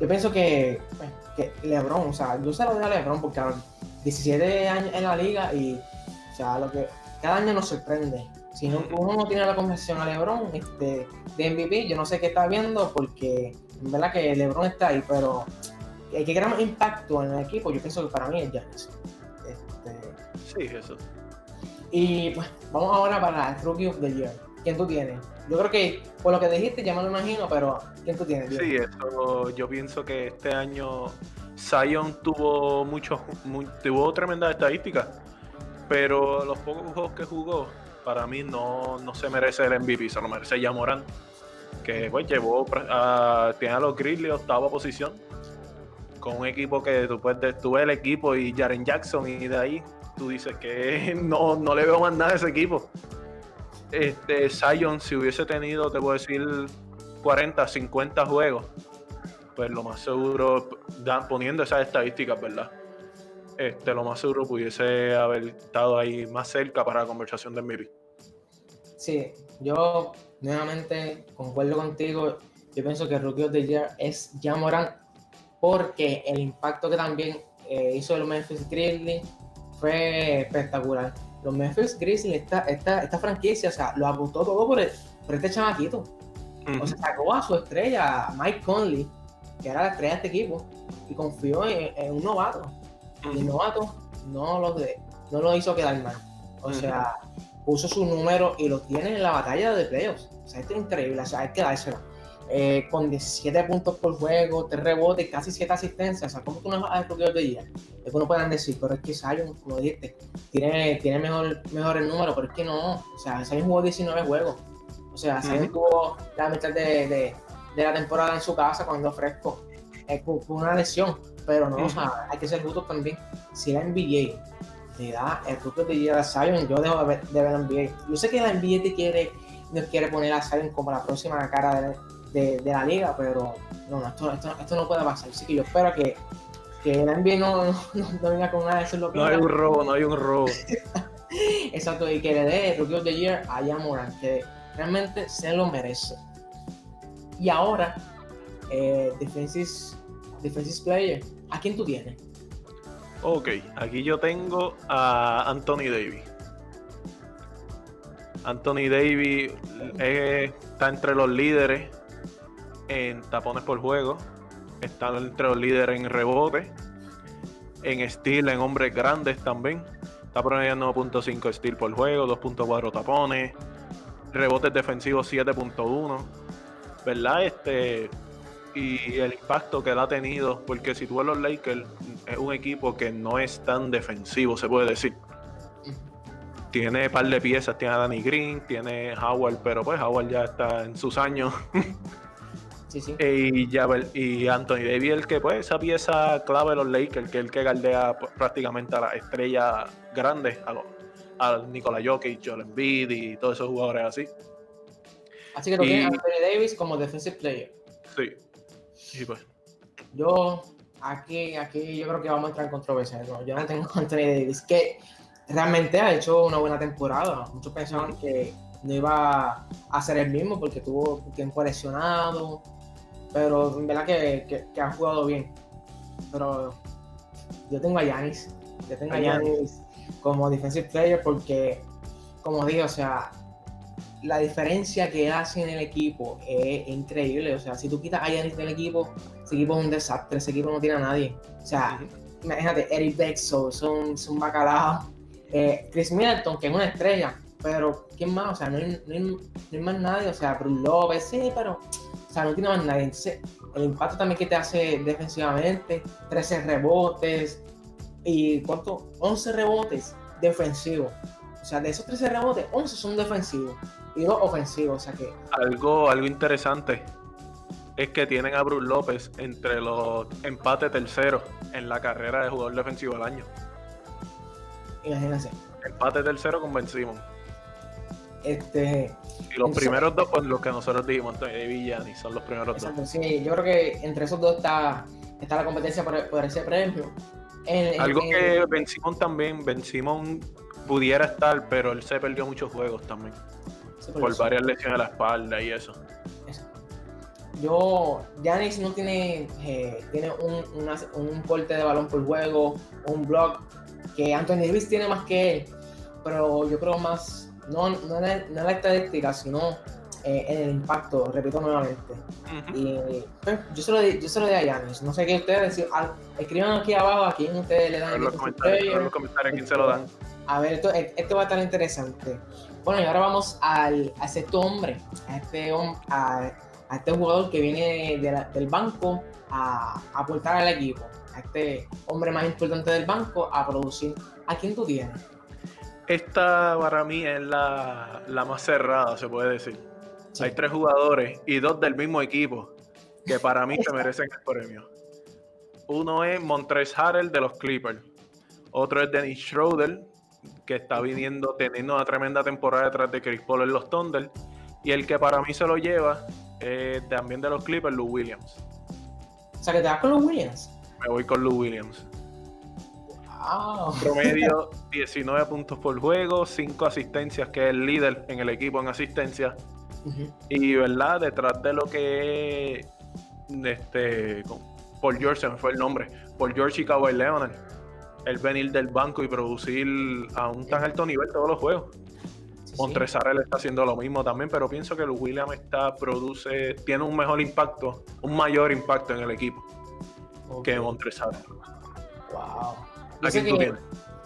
yo pienso que, pues, que LeBron, o sea, yo se lo doy a LeBron porque a 17 años en la liga y, o sea, lo que cada año nos sorprende. Si no, uno no tiene la conversación a LeBron este, de MVP, yo no sé qué está viendo porque en verdad que LeBron está ahí, pero el que crea más impacto en el equipo, yo pienso que para mí es Giannis. Este, sí, eso. Y pues vamos ahora para el Rookie of the Year. ¿Quién tú tienes? Yo creo que por lo que dijiste ya me lo imagino, pero ¿quién tú tienes? Sí, eso, yo pienso que este año Zion tuvo mucho, tuvo tremendas estadísticas, pero los pocos juegos que jugó, para mí no, no se merece el MVP, se lo merece ya Morán, que pues llevó a, tiene a los Grizzlies octava posición con un equipo que tú puedes, tú el equipo y Jaren Jackson y de ahí tú dices que [laughs] no, no le veo más nada a ese equipo. Este, Zion, si hubiese tenido, te puedo decir, 40, 50 juegos, pues lo más seguro, poniendo esas estadísticas, ¿verdad? Este, lo más seguro pudiese haber estado ahí más cerca para la conversación de MVP. Sí, yo nuevamente concuerdo contigo. Yo pienso que Rookie of the Year es Jamoran porque el impacto que también eh, hizo el Memphis Grizzlies fue espectacular. Los Memphis Grizzlies, esta, esta, esta franquicia, o sea, lo apostó todo por, este chamaquito. O sea, sacó a su estrella, Mike Conley, que era la estrella de este equipo, y confió en, un novato. Y el novato no lo, no lo hizo quedar mal. O sea, puso su número y lo tiene en la batalla de playoffs. O sea, esto es increíble, o sea, hay que dárselo. Eh, con 17 puntos por juego, 3 rebotes, casi 7 asistencias. O sea, ¿cómo tú no vas a descubrir de día? Es que uno puedan decir, pero es que Zion, como dijiste, tiene, tiene mejor, mejor el número, pero es que no. O sea, Zion jugó 19 juegos. O sea, Zion tuvo la mitad de, de, de, la temporada en su casa cuando fresco. Es una lesión, pero no, o sea, hay que ser justos también. Si la NBA le da el rookie de día a Zion, yo dejo de ver, de ver la NBA. Yo sé que la NBA te quiere, nos quiere poner a Zion como la próxima cara de de, la liga, pero no, esto, esto, no puede pasar. Así que yo espero que, que la NBA no, no, no, venga con nada de eso. No hay un robo, no hay un robo. [laughs] Exacto, y que le dé Rookie of the Year a Yamoran, que realmente se lo merece. Y ahora, eh, defensive, defensive Player, ¿a quién tú tienes? Ok, aquí yo tengo a Anthony Davis. Anthony Davis eh, está entre los líderes en tapones por juego, está entre los líderes en rebote, en steel en hombres grandes también. Está promediando 9.5 steel por juego, 2.4 tapones, rebotes defensivos 7.1. ¿Verdad? Este y el impacto que él ha tenido, porque si tú ves los Lakers, es un equipo que no es tan defensivo, se puede decir. Tiene un par de piezas, tiene a Danny Green, tiene Howard, pero pues Howard ya está en sus años. [laughs] Y, ya, y Anthony Davis, el que pues esa pieza clave de los Lakers, que es el que galdea prácticamente a las estrellas grandes, a, los, a Nikola Jokic, Joel Embiid y todos esos jugadores así. Así que lo tiene Anthony Davis como defensive player. Sí. Pues. Yo, aquí, aquí yo creo que vamos a entrar en controversia. Yo no tengo [laughs] Anthony Davis, que realmente ha hecho una buena temporada. Muchos pensaban que no iba a ser el mismo porque tuvo tiempo lesionado pero en verdad que, que, ha jugado bien. Pero yo tengo a Yanis, yo tengo a Yanis como defensive player porque, como digo, o sea, la diferencia que hace en el equipo es increíble. O sea, si tú quitas a Yanis del equipo, ese equipo es un desastre, ese equipo no tiene a nadie. O sea, imagínate, Eric Bexo, son, son bacalao. Eh, Chris Middleton, que es una estrella, pero ¿quién más? O sea, no hay, no hay, más nadie. O sea, Bruce López, sí, pero o sea, no tiene más nadie. El impacto también que te hace defensivamente, 13 rebotes y ¿cuánto? 11 rebotes defensivos. O sea, de esos 13 rebotes, 11 son defensivos y 2 ofensivos. O sea que. Algo, algo interesante es que tienen a Bruce López entre los empates terceros en la carrera de jugador defensivo del año. Imagínense. Empate tercero con Ben Simon. Este. Y los primeros dos, pues los que nosotros dijimos, de Villani, son los primeros exacto, dos. Sí, yo creo que entre esos dos está, está la competencia por, ese premio. Algo que Ben Simon también, Ben Simon pudiera estar, pero él se perdió muchos juegos también. Por, varias lesiones a la espalda y eso. Yo, Yanis no tiene, eh, tiene un, un porte de balón por juego, un block, que Anthony Davis tiene más que él, pero yo creo más, no, no, en, la estadística, sino eh, en el impacto, repito nuevamente. Y pues, yo, se lo di, yo se lo di a Yanis, no sé qué ustedes, escriban aquí abajo a quién ustedes le dan. En los comentarios, quién se lo dan. A ver, esto, esto va a estar interesante. Bueno, y ahora vamos al, a este hombre, a este, a, a este jugador que viene del banco a, aportar al equipo, a este hombre más importante del banco a producir. ¿A quién tú tienes? Esta para mí es la, más cerrada, se puede decir. Hay tres jugadores y dos del mismo equipo que para mí se merecen el premio. Uno es Montres Harrell de los Clippers. Otro es Dennis Schroeder que está viniendo, teniendo una tremenda temporada detrás de Chris Paul en los Thunder. Y el que para mí se lo lleva, eh, también de los Clippers, Lou Williams. O sea, que te vas con Lou Williams. Me voy con Lou Williams. Wow. Promedio [laughs] 19 puntos por juego, 5 asistencias, que es el líder en el equipo en asistencia. Y verdad, detrás de lo que este Paul George, se me fue el nombre, Paul George y Kawhi Leonard el venir del banco y producir a un tan alto nivel todos los juegos. Montrezarel está haciendo lo mismo también, pero pienso que el William está, produce, tiene un mejor impacto, un mayor impacto en el equipo que Montrezarel. Wow. ¿A quién tú tienes?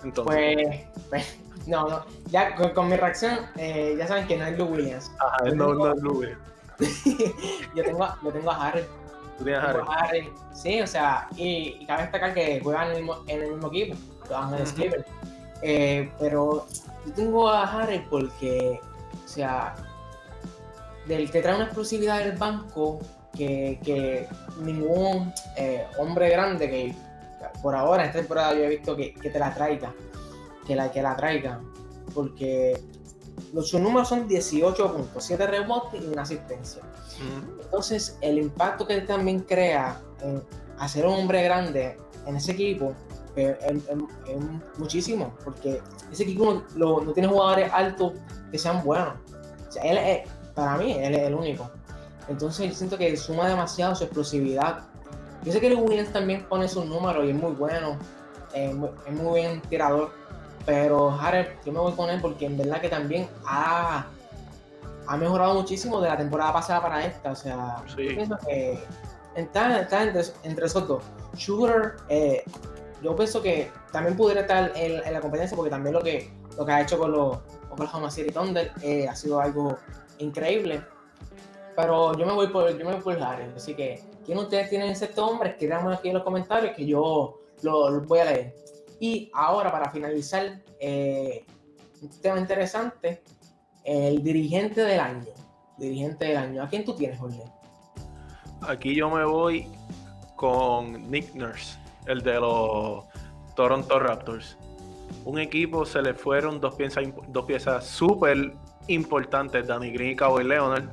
Entonces. Pues, pues, [laughs] no, no. Ya con, mi reacción, eh, ya saben que no es Lou Williams. Ajá, no, no es Lou Williams. [laughs] yo, tengo, yo tengo a Harry. ¿Tú tienes a Harry? Sí, o sea, y, y, cabe destacar que juegan en el mismo, en el mismo equipo, los Ángeles Clippers. Eh, pero yo tengo a Harry porque, o sea, del que trae una exclusividad del banco que, que ningún eh, hombre grande que por ahora en esta temporada yo he visto que, que te la traiga, que la, que la traiga, porque sus números son 18 puntos, 7 rebotes y una asistencia. Entonces, el impacto que él también crea en hacer un hombre grande en ese equipo es, muchísimo, porque ese equipo no, tiene jugadores altos que sean buenos. O sea, él es, para mí, él es el único. Entonces, yo siento que suma demasiado su explosividad. Yo sé que el Williams también pone sus números y es muy bueno, es muy, es muy bien tirador pero Harry, yo me voy con él porque en verdad que también ha, ha mejorado muchísimo de la temporada pasada para esta. O sea, yo pienso que está, está entre, entre, esos dos. Sugar, eh, yo pienso que también pudiera estar en, la competencia porque también lo que, lo que ha hecho con los Oklahoma City Thunder eh, ha sido algo increíble. Pero yo me voy por, yo me voy por Harry. Así que, ¿quién ustedes tienen ese hombre? Escríbanme aquí en los comentarios que yo lo voy a leer. Y ahora, para finalizar, eh, un tema interesante, el dirigente del año. Dirigente del año. ¿A quién tú tienes, Jorge? Aquí yo me voy con Nick Nurse, el de los Toronto Raptors. Un equipo se le fueron dos piezas dos piezas súper importantes, Danny Green y Kawhi Leonard.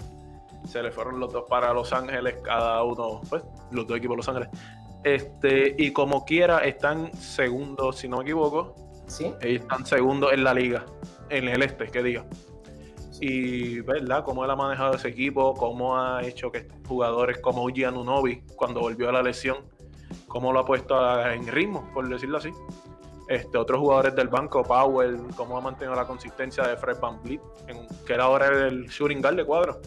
Se le fueron los dos para Los Ángeles, cada uno, pues, los dos equipos de Los Ángeles. Este, y como quiera, están segundos, si no me equivoco. Sí. Están segundos en la liga, en el este, que diga. Y, ¿verdad? Cómo él ha manejado ese equipo, cómo ha hecho que jugadores como Uji Anunobi, cuando volvió a la lesión, cómo lo ha puesto en ritmo, por decirlo así. Este, otros jugadores del banco, Powell, cómo ha mantenido la consistencia de Fred Van Vliet, que era ahora el shooting guard de cuadro.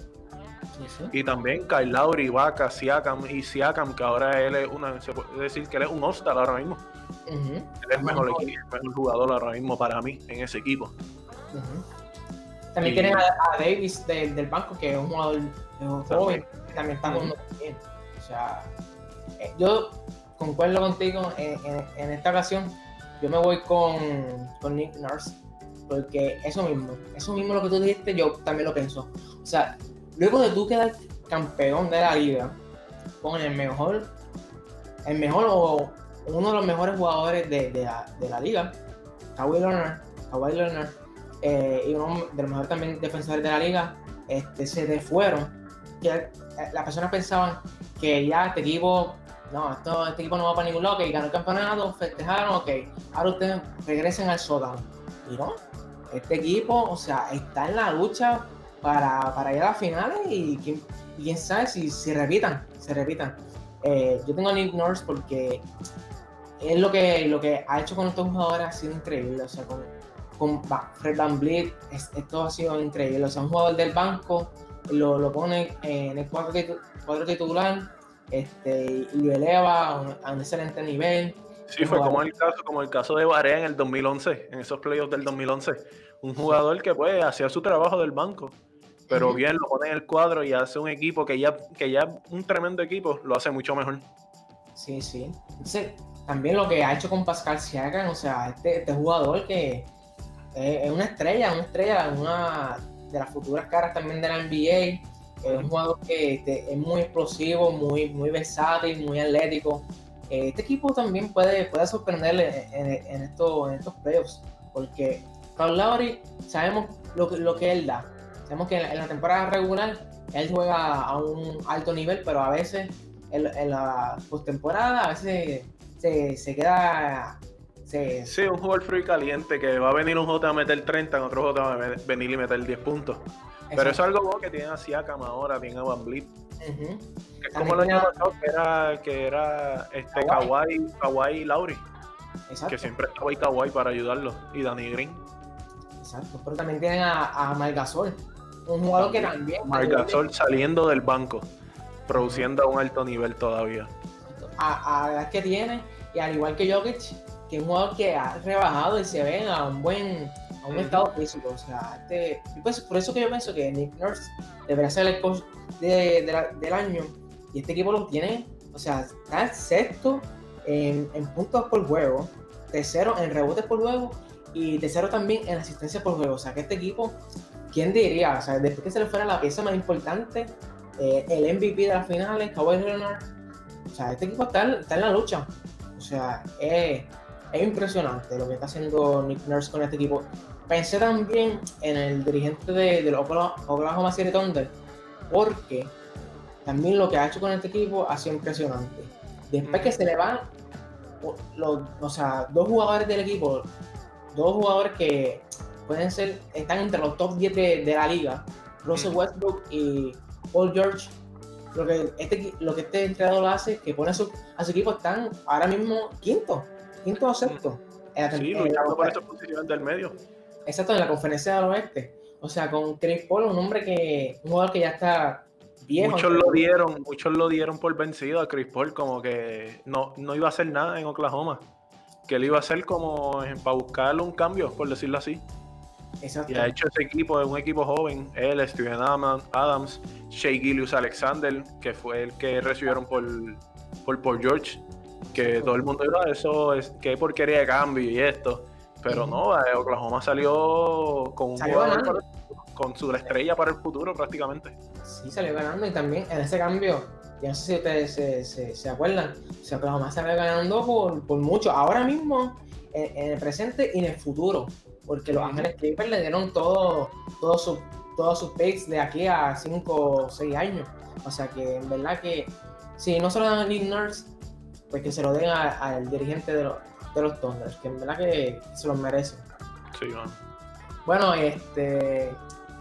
Y también Kyle Lowry, Vaca, Siakam y Siakam, que ahora él es una, se puede decir que él es un hostal ahora mismo. Él es el mejor, jugador ahora mismo para mí en ese equipo. También tienen a, Davis del banco, que es un jugador joven, que también está jugando bien. O sea, eh, yo concuerdo contigo en, esta ocasión. Yo me voy con, con Nick Nurse, porque eso mismo, eso mismo lo que tú dijiste, yo también lo pienso. O sea, luego de tú quedar campeón de la liga, con el mejor, el mejor o uno de los mejores jugadores de, de, la, liga, Kawhi Leonard, Kawhi Leonard eh, y uno de los mejores también defensores de la liga, este, se te fueron. Eh, las personas pensaban que ya este equipo, no, esto, este equipo no va para ningún lado, que ganó el campeonato, festejaron, ok, ahora ustedes regresen al sótano. Y no, este equipo, o sea, está en la lucha para, para ir a las finales y quién, sabe si, si repitan, se repitan. Eh, yo tengo a Nick Nurse porque es lo que, lo que ha hecho con estos jugadores ha sido increíble. O sea, con, con Fred Van Vliet, esto ha sido increíble. O sea, un jugador del banco lo, lo pone en el cuadro, titular este, y lo eleva a un, excelente nivel. Sí, fue como el caso, como el caso de Barea en el 2011, en esos playoffs del 2011. Un jugador que pues hacía su trabajo del banco, pero bien lo pone en el cuadro y hace un equipo que ya, que ya un tremendo equipo lo hace mucho mejor. Sí, sí. también lo que ha hecho con Pascal Siakam, o sea, este, este jugador que es una estrella, una estrella, una de las futuras caras también de la NBA. Es un jugador que este, es muy explosivo, muy, muy versátil, muy atlético. Eh, este equipo también puede, puede sorprenderle en, estos, en estos playoffs, porque Carl Lowry sabemos lo, lo que él da. Sabemos que en la, temporada regular él juega a un alto nivel, pero a veces en, la postemporada a veces se, se queda Sí. un jugador frío y caliente que va a venir un J a meter 30, en otro J va a venir y meter 10 puntos. Pero eso es algo que tiene a Siakam ahora, tiene a Van Vliet. Es como lo año pasado que era, que era este Kawhi, Kawhi Lauri. Exacto. Que siempre estaba ahí Kawhi para ayudarlo. Y Danny Green. Exacto. Pero también tienen a, a Margasol. Un jugador que también. Margasol saliendo del banco. Produciendo a un alto nivel todavía. A, a la edad que tiene. Y al igual que Jokic, que es un jugador que ha rebajado y se ve a un buen a un estado físico. O sea, este, pues, por eso que yo pienso que Nick Nurse debería ser el coach del año. Y este equipo lo tiene, o sea, está sexto en, puntos por juego, tercero en rebotes por juego y tercero también en asistencia por juego. O sea, que este equipo, ¿quién diría? O sea, después que se le fuera la pieza más importante, eh, el MVP de las finales, Kawhi Leonard, o sea, este equipo está, está en la lucha. O sea, es es impresionante lo que está haciendo Nick Nurse con este equipo. Pensé también en el dirigente de, los Oklahoma City Thunder, porque también lo que ha hecho con este equipo ha sido impresionante. Después que se le van los, o sea, dos jugadores del equipo, dos jugadores que pueden ser, están entre los top 10 de, la liga, Russell Westbrook y Paul George. Lo que este, lo que este entrenador hace, que pone a su, a su equipo, están ahora mismo quinto quinto o sexto. sí, luchando por esas posiciones del medio. Exacto, en la conferencia del oeste. O sea, con Chris Paul, un hombre que, un jugador que ya está viejo. Muchos lo dieron, muchos lo dieron por vencido a Chris Paul, como que no, no iba a hacer nada en Oklahoma. Que él iba a hacer como para buscarle un cambio, por decirlo así. Exacto. Y ha hecho ese equipo, es un equipo joven, él, Steven Adams, Shea Gillius Alexander, que fue el que recibieron por, por George que todo el mundo dice, eso es que porquería de cambio y esto. Pero no, eh, Oklahoma salió con un jugador con su estrella para el futuro prácticamente. Sí, salió ganando y también en ese cambio, yo no sé si ustedes se, se, se acuerdan, o Oklahoma salió ganando por, por mucho. Ahora mismo, en, el presente y en el futuro, porque los Ángeles Clippers le dieron todo, todo su, todos sus picks de aquí a 5 o 6 años. O sea que en verdad que si no se lo dan a Nick Nurse, pues que se lo den al dirigente de, de los Thunders, que en verdad que se los merece. Sí, bueno. Bueno, este,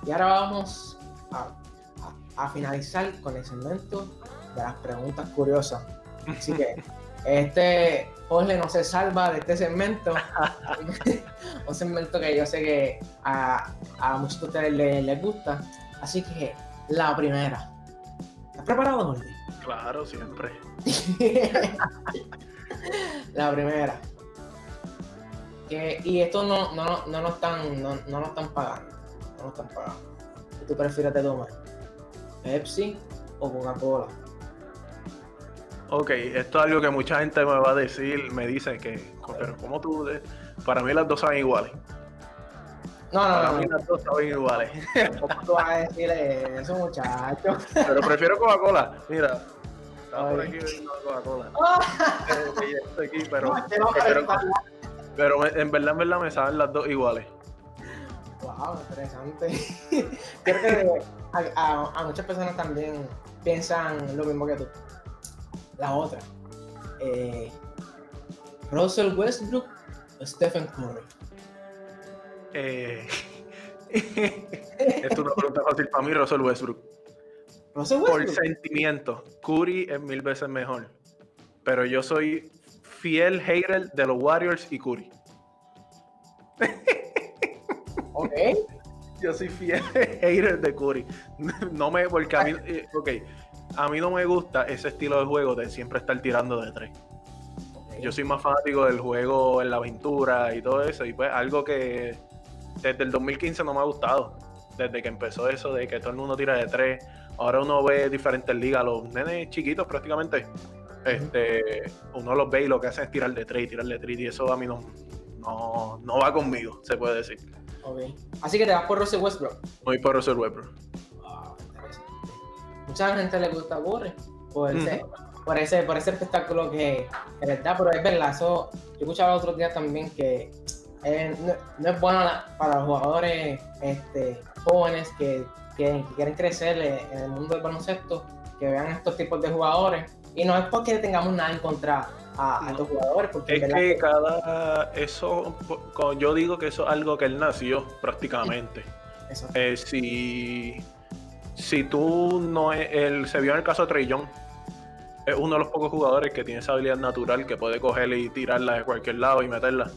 y ahora vamos a, finalizar con el segmento de las preguntas curiosas. Así que [laughs] este Jorge no se salva de este segmento. [laughs] un segmento que yo sé que a, a muchos de ustedes les, les gusta. Así que la primera. ¿Estás preparado, Jorge? Claro, siempre. [laughs] la primera. Que, y esto no, no, no, nos están, no, no nos están pagando. No nos están pagando. ¿Qué tú prefieres de tomar? ¿Pepsi o Coca-Cola? Ok, esto es algo que mucha gente me va a decir, me dice que, pero ¿cómo tú? Para mí las dos saben iguales. No, Para no, mí no. las dos saben iguales. ¿Cómo tú vas a decirle eso, muchacho? Pero prefiero Coca-Cola. Mira, estaba por aquí bebiendo Coca-Cola. [laughs] Ah, y estoy aquí, pero, no, prefiero- en verdad, en verdad me saben las dos iguales. Wow, interesante. [laughs] Creo que a, a- a muchas personas también piensan lo mismo que tú. La otra. Eh, Russell Westbrook o Stephen Curry. Eh, [laughs] es una pregunta fácil para mí, Russell Westbrook. Russell Por sentimiento, Curry es mil veces mejor. Pero yo soy fiel hater de los Warriors y Curry. Ok. [laughs] Yo soy fiel hater de Curry. [laughs] No me, porque a mí, eh, ok, a mí no me gusta ese estilo de juego de siempre estar tirando de tres. Yo soy más fanático del juego en la aventura y todo eso. Y pues algo que desde el 2015 no me ha gustado. Desde que empezó eso de que todo el mundo tira de tres. Ahora uno ve diferentes ligas, los nenes chiquitos prácticamente. Este, uno los ve y lo que hacen es tirar de tres, tirar de tres. Y eso a mí no, no, no va conmigo, se puede decir. Ok. Así que te vas por Russell Westbrook. Muy por Russell Westbrook. Mucha gente le gusta Curry por ese, Ujú. por ese, por ese espectáculo que, que les da, pero es verdad, eso, yo escuchaba otros días también que eh, no, no es bueno para los jugadores este, jóvenes que, que- que quieren crecer en el mundo del baloncesto, que vean estos tipos de jugadores. Y no es porque tengamos nada en contra a, estos jugadores, porque Es que cada. Eso. Yo digo que eso es algo que él nació prácticamente. [laughs] eso- Eh, si, si tú no es, él se vio en el caso de Trey Young, es uno de los pocos jugadores que tiene esa habilidad natural que puede cogerla y tirarla de cualquier lado y meterla.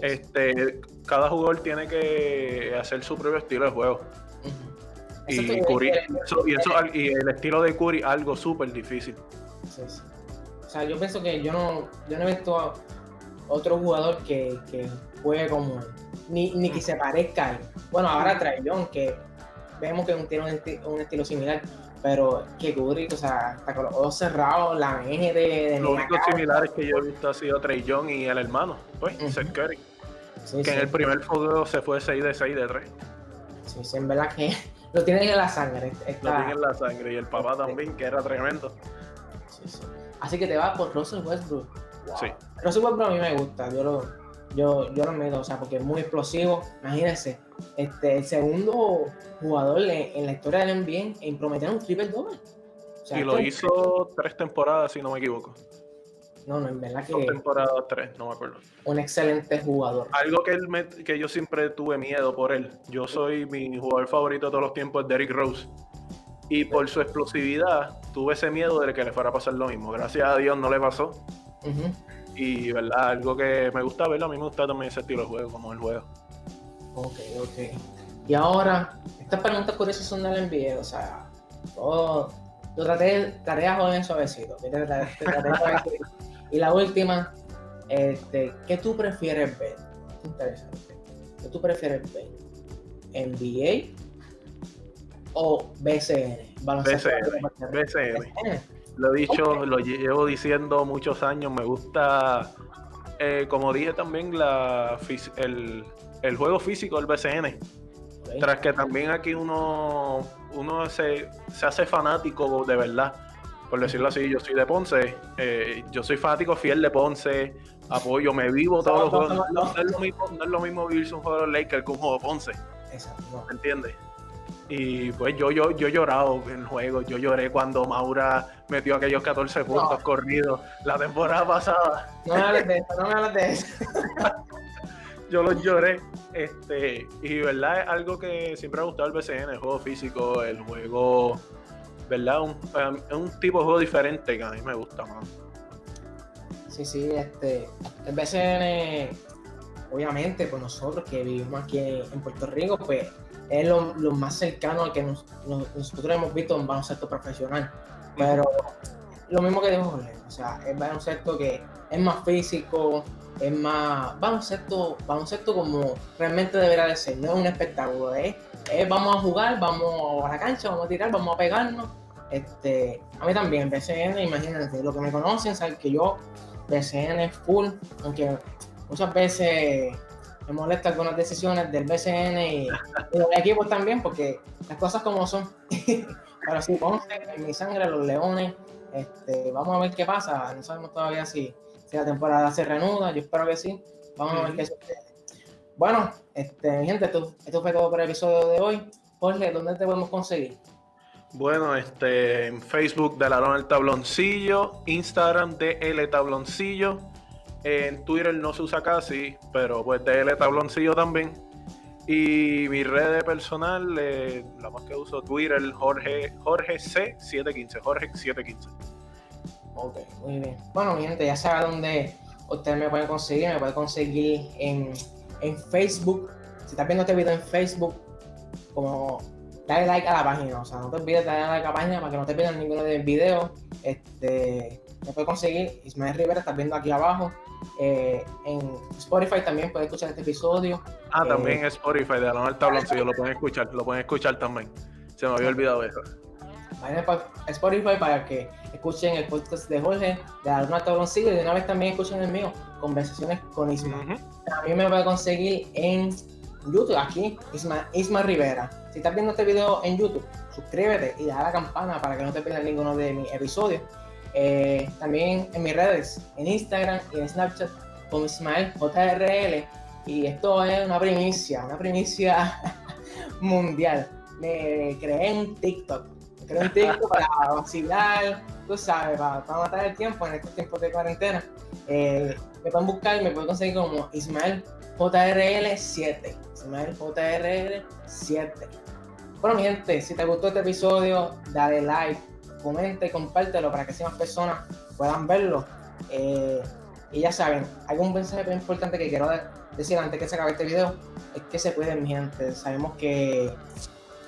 Este, cada jugador tiene que hacer su propio estilo de juego. Y, Curry- eso- y, eso- y el estilo de Curry algo súper difícil. Sí, sí. O sea, yo pienso que yo no, yo no he visto a otro jugador que, que juegue como él, ni, ni que se parezca a él. Bueno, ahora Young, que vemos que tiene un, esti- un estilo similar, pero que Curry, o sea, hasta con los ojos cerrados, la eje de, de Lo único similar que yo he visto ha sido Trey Young y el hermano, pues. Seth Curry. Sí, Que sí, en el primer fogueo se fue 6 de 6 de 3. sí, sí, en verdad que [laughs] lo tienen en la sangre. Lo está- tiene en la sangre. Y el papá también, que era tremendo. sí, sí. Así que te vas por Russell Westbrook. Wow. Sí. Russell Westbrook a mí me gusta, yo lo, yo, yo lo meto, o sea, porque es muy explosivo. Imagínense, este, el segundo jugador en, en la historia del NBA en prometer un triple doble. O sea, y lo hizo tres temporadas, si no me equivoco. No, no, en verdad Dos que temporadas, tres, no me acuerdo. un excelente jugador. Algo que, él me- que yo siempre tuve miedo por él. Yo soy mi jugador favorito de todos los tiempos, es Derrick Rose. Y por su explosividad, tuve ese miedo de que le fuera a pasar lo mismo. Gracias a Dios no le pasó. Ujú. Y, ¿verdad? Algo que me gusta verlo. A mí me gusta también ese estilo de juego, como el juego. Ok, ok. Y ahora, estas preguntas curiosas son del NBA, o sea, todo, lo traté, a joder [laughs] suavecito. y la última, este, ¿qué tú prefieres ver? Interesante. ¿Qué tú prefieres ver? ¿NBA o BCN? BCN, BCN. BCN. Lo he dicho, lo llevo diciendo muchos años. Me gusta, eh, como dije también, la, el, el juego físico del BCN. Ok. Tras que también aquí uno, uno se, se hace fanático de verdad. Por decirlo así, yo soy de Ponce. eh, yo soy fanático fiel de Ponce. Apoyo, me vivo todos los juegos. no, No, no. es lo mismo, no es lo mismo vivirse un juego de Lakers que un juego de Ponce. Exacto. ¿me entiendes? Y pues yo, yo, yo he llorado en el juego, yo lloré cuando Maura metió aquellos 14 puntos No. corridos la temporada pasada, No me hables de eso, no me hables de eso. [laughs] yo los lloré, este, y verdad es algo que siempre me ha gustado el BCN, el juego físico, el juego, verdad, un, es un tipo de juego diferente que a mí me gusta más. Sí, sí, este, el BCN, obviamente, pues nosotros que vivimos aquí en Puerto Rico, pues es lo, más cercano al que nosotros hemos visto un baloncesto profesional. Pero lo mismo que dijo Jorge, o sea, es baloncesto que es más físico, es más baloncesto, baloncesto como realmente debería de ser, no es un espectáculo, es, vamos a jugar, vamos a la cancha, vamos a tirar, vamos a pegarnos. Este, a mí también, BCN, imagínense, lo que me conocen, saben que yo, BCN es full, aunque muchas veces me molesta algunas decisiones del BCN y, de los equipos también, porque las cosas como son. [laughs] Pero sí, Ponce, en mi sangre, los leones, este, vamos a ver qué pasa. No sabemos todavía si, si la temporada se reanuda, yo espero que sí. Vamos a ver qué sucede. Bueno, este, mi gente, esto, esto fue todo por el episodio de hoy. Jorge, ¿dónde te podemos conseguir? Bueno, este, en Facebook de la el Tabloncillo, Instagram de el Tabloncillo, en Twitter no se usa casi, pero pues DL Tabloncillo también. Y mi red personal, eh, la más que uso Twitter, Jorge, Jorge C715, Jorge 715. Ok, muy bien. Bueno, mi gente, ya sabe dónde ustedes me pueden conseguir. Me pueden conseguir en, en Facebook. Si estás viendo este video en Facebook, como dale like a la página. O sea, no te olvides de darle like a la página para que no te pierdas ninguno de mis videos. Este, me puedes conseguir Ismael Rivera, estás viendo aquí abajo. Eh, en Spotify también puedes escuchar este episodio. Ah, también en Spotify, de la el tabloncillo, lo pueden escuchar, lo pueden escuchar también. Se me había olvidado eso. Vayan a Spotify para que escuchen el podcast de Jorge, de Alma Tabloncillo, y de una vez también escuchen el mío, Conversaciones con Isma. A mí me puede conseguir en YouTube, aquí, Isma, Isma Rivera. Si estás viendo este video en YouTube, suscríbete y da la campana para que no te pierdas ninguno de mis episodios. Eh, también en mis redes, en Instagram y en Snapchat, como Ismael JRL. Y esto es una primicia, una primicia [laughs] mundial. Me creé un TikTok. Me creé un TikTok para [laughs] vacilar, tú sabes, para, matar el tiempo en estos tiempos de cuarentena. Eh, me pueden buscar, me pueden conseguir como Ismael JRL7. Ismael JRL7. Bueno, mi gente, si te gustó este episodio, dale like, comenta y compártelo para que más personas puedan verlo. Eh, y ya saben, un mensaje muy importante que quiero decir antes que se acabe este video, es que se cuiden mi gente. Sabemos que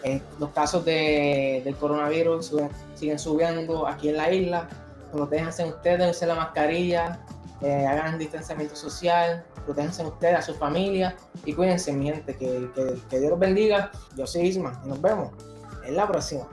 eh, los casos de, del coronavirus siguen subiendo aquí en la isla. Protéjanse ustedes, usen la mascarilla, eh, hagan distanciamiento social, protéjanse ustedes, a su familia y cuídense mi gente. Que, que Dios los bendiga. Yo soy Isma y nos vemos en la próxima.